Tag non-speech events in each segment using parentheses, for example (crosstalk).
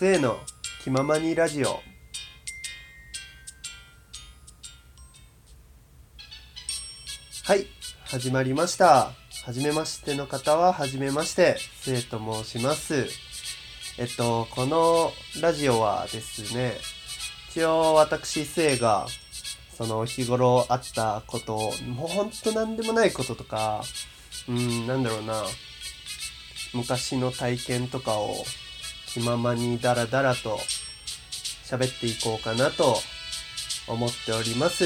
末の気ままにラジオ。はい始まりました。初めましての方は初めまして末と申します。えっとこのラジオはですね一応私末がその日頃あったこともうほんと何でもないこととかうんなんだろうな。昔の体験とかを気ままにダラダラと喋っていこうかなと思っております。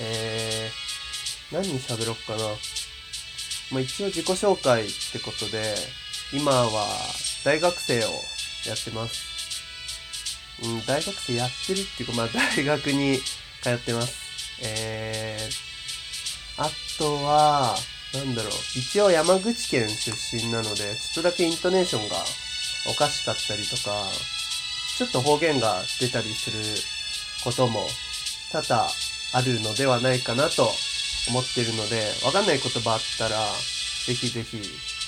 えー、何に喋ろっかな。まあ、一応自己紹介ってことで、今は大学生をやってます。うん、大学生やってるっていうか、まあ大学に通ってます。えー、あとは、なんだろう、一応山口県出身なので、ちょっとだけイントネーションがおかしかったりとか、ちょっと方言が出たりすることも多々あるのではないかなと思ってるので、わかんない言葉あったら、ぜひぜひ、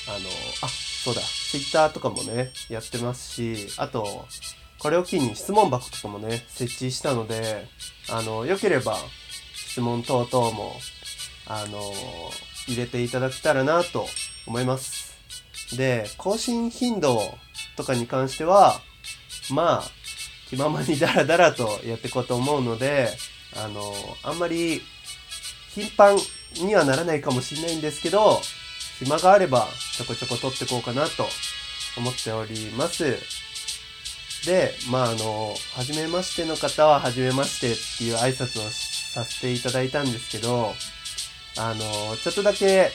あの、あ、そうだ、Twitter とかもね、やってますし、あと、これを機に質問箱とかもね、設置したので、あの、良ければ、質問等々も、あの、入れていただけたらなと思います。で、更新頻度をとかに関しては、まあ、気ままにダラダラとやっていこうと思うので、あの、あんまり頻繁にはならないかもしれないんですけど、暇があればちょこちょこ撮っていこうかなと思っております。で、まああの、初めましての方は初めましてっていう挨拶をさせていただいたんですけど、あの、ちょっとだけ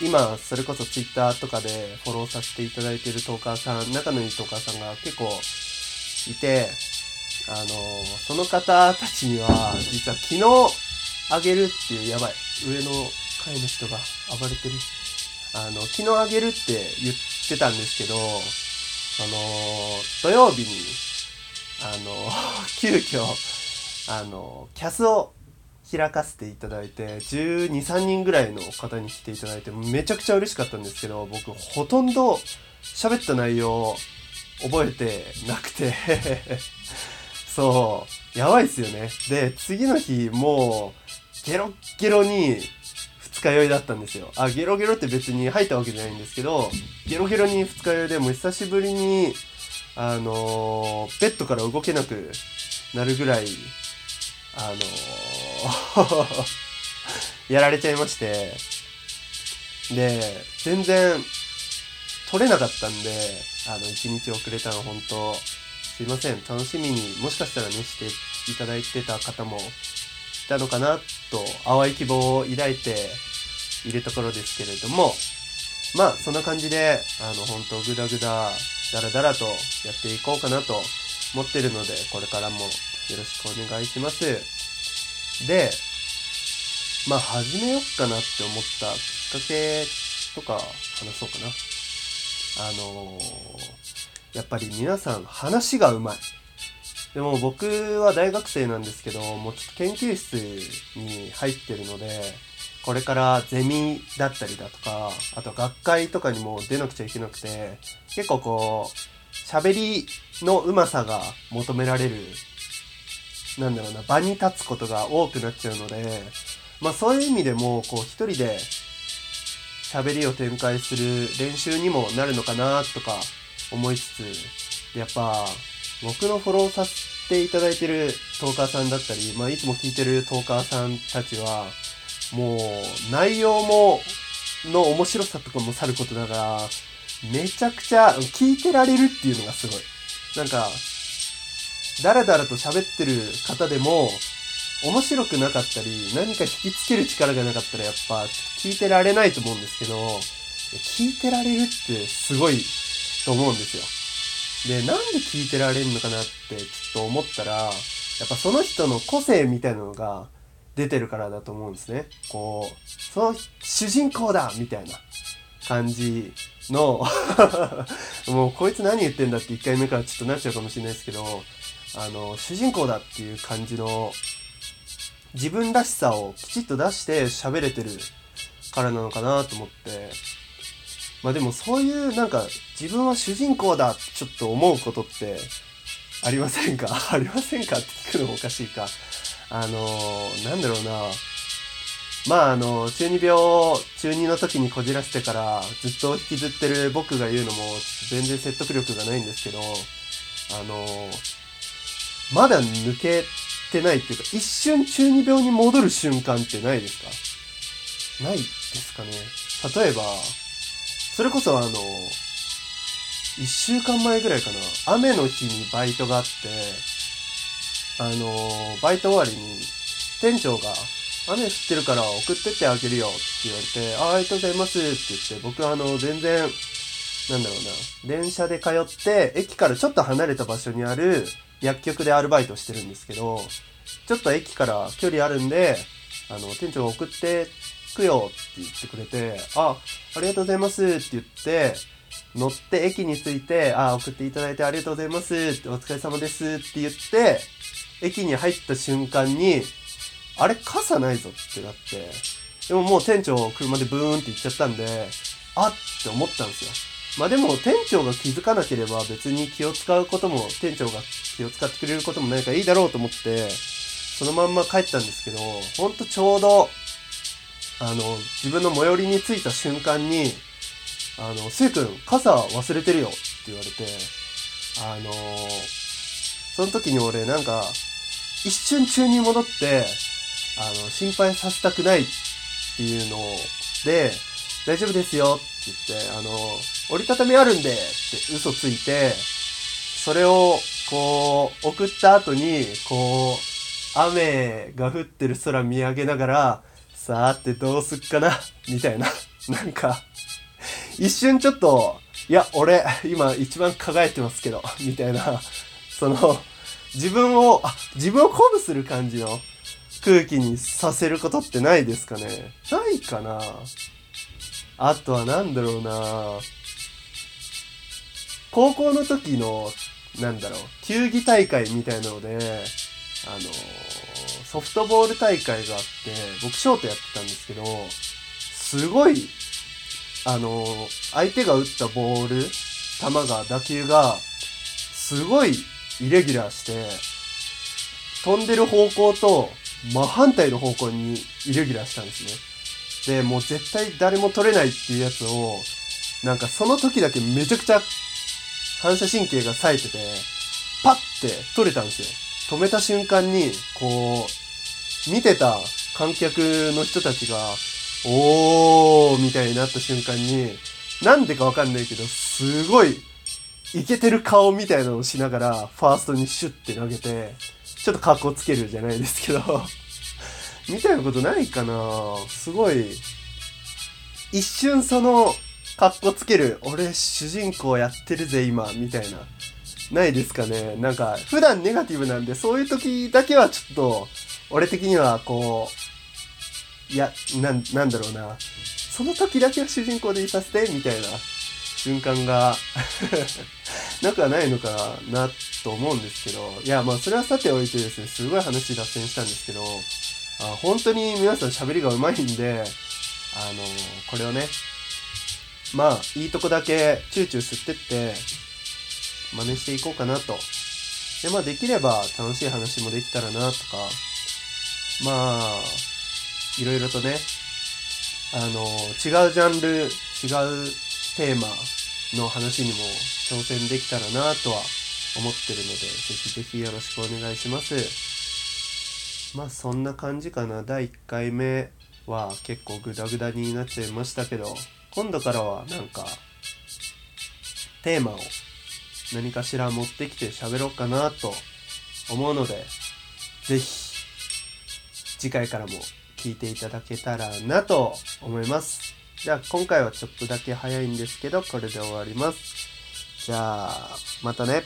今、それこそツイッターとかでフォローさせていただいているトーカーさん、仲のいいトーカーさんが結構いて、あの、その方たちには、実は昨日あげるっていう、やばい、上の階の人が暴れてる。あの、昨日あげるって言ってたんですけど、その、土曜日に、あの、(laughs) 急遽、あの、キャスを開かせていただいて12、3人ぐらいの方に来ていただいてめちゃくちゃ嬉しかったんですけど僕ほとんど喋った内容覚えてなくて (laughs) そうやばいっすよね。で次の日もうゲロッゲロに二日酔いだったんですよ。あゲロゲロって別に吐いたわけじゃないんですけどゲロゲロに二日酔いでもう久しぶりにあのベッドから動けなくなるぐらいあの (laughs) やられちゃいまして、で、全然取れなかったんで、あの、一日遅れたの本当すいません。楽しみにもしかしたらね、していただいてた方もいたのかなと、淡い希望を抱いているところですけれども、まあ、そんな感じで、あの、本当ぐだぐだ、だらだらとやっていこうかなと思ってるので、これからもよろしくお願いします。で、まあ始めよっかなって思ったきっかけとか話そうかな。あのーやっぱり皆さん話がうまい。でも僕は大学生なんですけど、もうちょっと研究室に入ってるので、これからゼミだったりだとか、あと学会とかにも出なくちゃいけなくて、結構こう、喋りのうまさが求められるなんだろうな、場に立つことが多くなっちゃうので、まあそういう意味でも、こう一人で喋りを展開する練習にもなるのかなとか思いつつ、やっぱ僕のフォローさせていただいてるトーカーさんだったり、まあいつも聞いてるトーカーさんたちは、もう内容も、の面白さとかもさることながら、めちゃくちゃ聞いてられるっていうのがすごい。なんか、だらだらと喋ってる方でも、面白くなかったり、何か引きつける力がなかったらやっぱ、聞いてられないと思うんですけど、聞いてられるってすごいと思うんですよ。で、なんで聞いてられるのかなってちょっと思ったら、やっぱその人の個性みたいなのが出てるからだと思うんですね。こう、その主人公だみたいな感じの、(laughs) もうこいつ何言ってんだって1回目からちょっとなっちゃうかもしれないですけど、あの、主人公だっていう感じの自分らしさをきちっと出して喋れてるからなのかなと思って。まあでもそういうなんか自分は主人公だってちょっと思うことってありませんか？(laughs) ありませんかって聞くのもおかしいか。あのー、なんだろうな。まああの、中二病を、中二の時にこじらせてからずっと引きずってる僕が言うのも全然説得力がないんですけど、あの、まだ抜けてないっていうか、一瞬中二病に戻る瞬間ってないですか？ないですかね。例えば、それこそあの、一週間前ぐらいかな、雨の日にバイトがあって、あの、バイト終わりに店長が、雨降ってるから送ってってあげるよって言われて、あありがとうございますって言って、僕あの、全然、なんだろうな、電車で通って、駅からちょっと離れた場所にある薬局でアルバイトしてるんですけど、ちょっと駅から距離あるんで、あの、店長が送ってくよって言ってくれて、あ、ありがとうございますって言って、乗って駅に着いて、あ、送っていただいてありがとうございますって、お疲れ様ですって言って、駅に入った瞬間に、あれ傘ないぞってなって、でももう店長車でブーンって行っちゃったんで、あって思ったんですよ。まあでも店長が気づかなければ別に気を使うことも、店長が気を使ってくれることもないからいいだろうと思って、そのまんま帰ったんですけど、ほんとちょうど、あの、自分の最寄りに着いた瞬間に、あの、せい君、傘忘れてるよって言われて、あのその時に俺なんか、一瞬中に戻って、あの、心配させたくないっていうので、大丈夫ですよって言って、あの、折りたたみあるんでって嘘ついて、それを、こう、送った後に、こう、雨が降ってる空見上げながら、さーてどうすっかなみたいな。(laughs) なんか、一瞬ちょっと、いや、俺、今一番輝いてますけど、みたいな、その、自分を、あ、自分を鼓舞する感じの空気にさせることってないですかね？ないかな？あとは何だろうな？高校の時の、なんだろう、球技大会みたいなので、あのソフトボール大会があって、僕ショートやってたんですけど、すごい、あの相手が打ったボール、球が、打球が、すごいイレギュラーして、飛んでる方向と真反対の方向にイレギュラーしたんですね。で、もう絶対誰も取れないっていうやつを、なんかその時だけめちゃくちゃ反射神経が冴えてて、パッて取れたんですよ。止めた瞬間に、こう、見てた観客の人たちが、おーみたいになった瞬間に、なんでかわかんないけど、すごい、イケてる顔みたいなのをしながら、ファーストにシュッて投げて、ちょっと格好つけるじゃないですけど。(laughs) みたいなことないかな。すごい、一瞬その、格好つける、俺主人公やってるぜ今、みたいな。ないですかね。なんか、普段ネガティブなんで、そういう時だけはちょっと、俺的にはこう、いや、な、なんだろうな。その時だけは主人公でいさせて、みたいな。瞬間が。(laughs) なくはないのかなと思うんですけど、いや、まあそれはさておいてですね、すごい話脱線したんですけど、あ本当に皆さん喋りが上手いんで、あのこれをね、まあ、いいとこだけチューチュー吸ってって、真似していこうかなと。で、まあできれば楽しい話もできたらなとか、まあ、いろいろとね、あの、違うジャンル、違うテーマの話にも挑戦できたらなとは思ってるので、ぜひぜひよろしくお願いします。まあそんな感じかな。第1回目は結構グダグダになっちゃいましたけど、今度からはなんか、テーマを何かしら持ってきて喋ろうかなと思うので、ぜひ、次回からも聞いていただけたらなと思います。じゃあ今回はちょっとだけ早いんですけど、これで終わります。じゃあ、またね。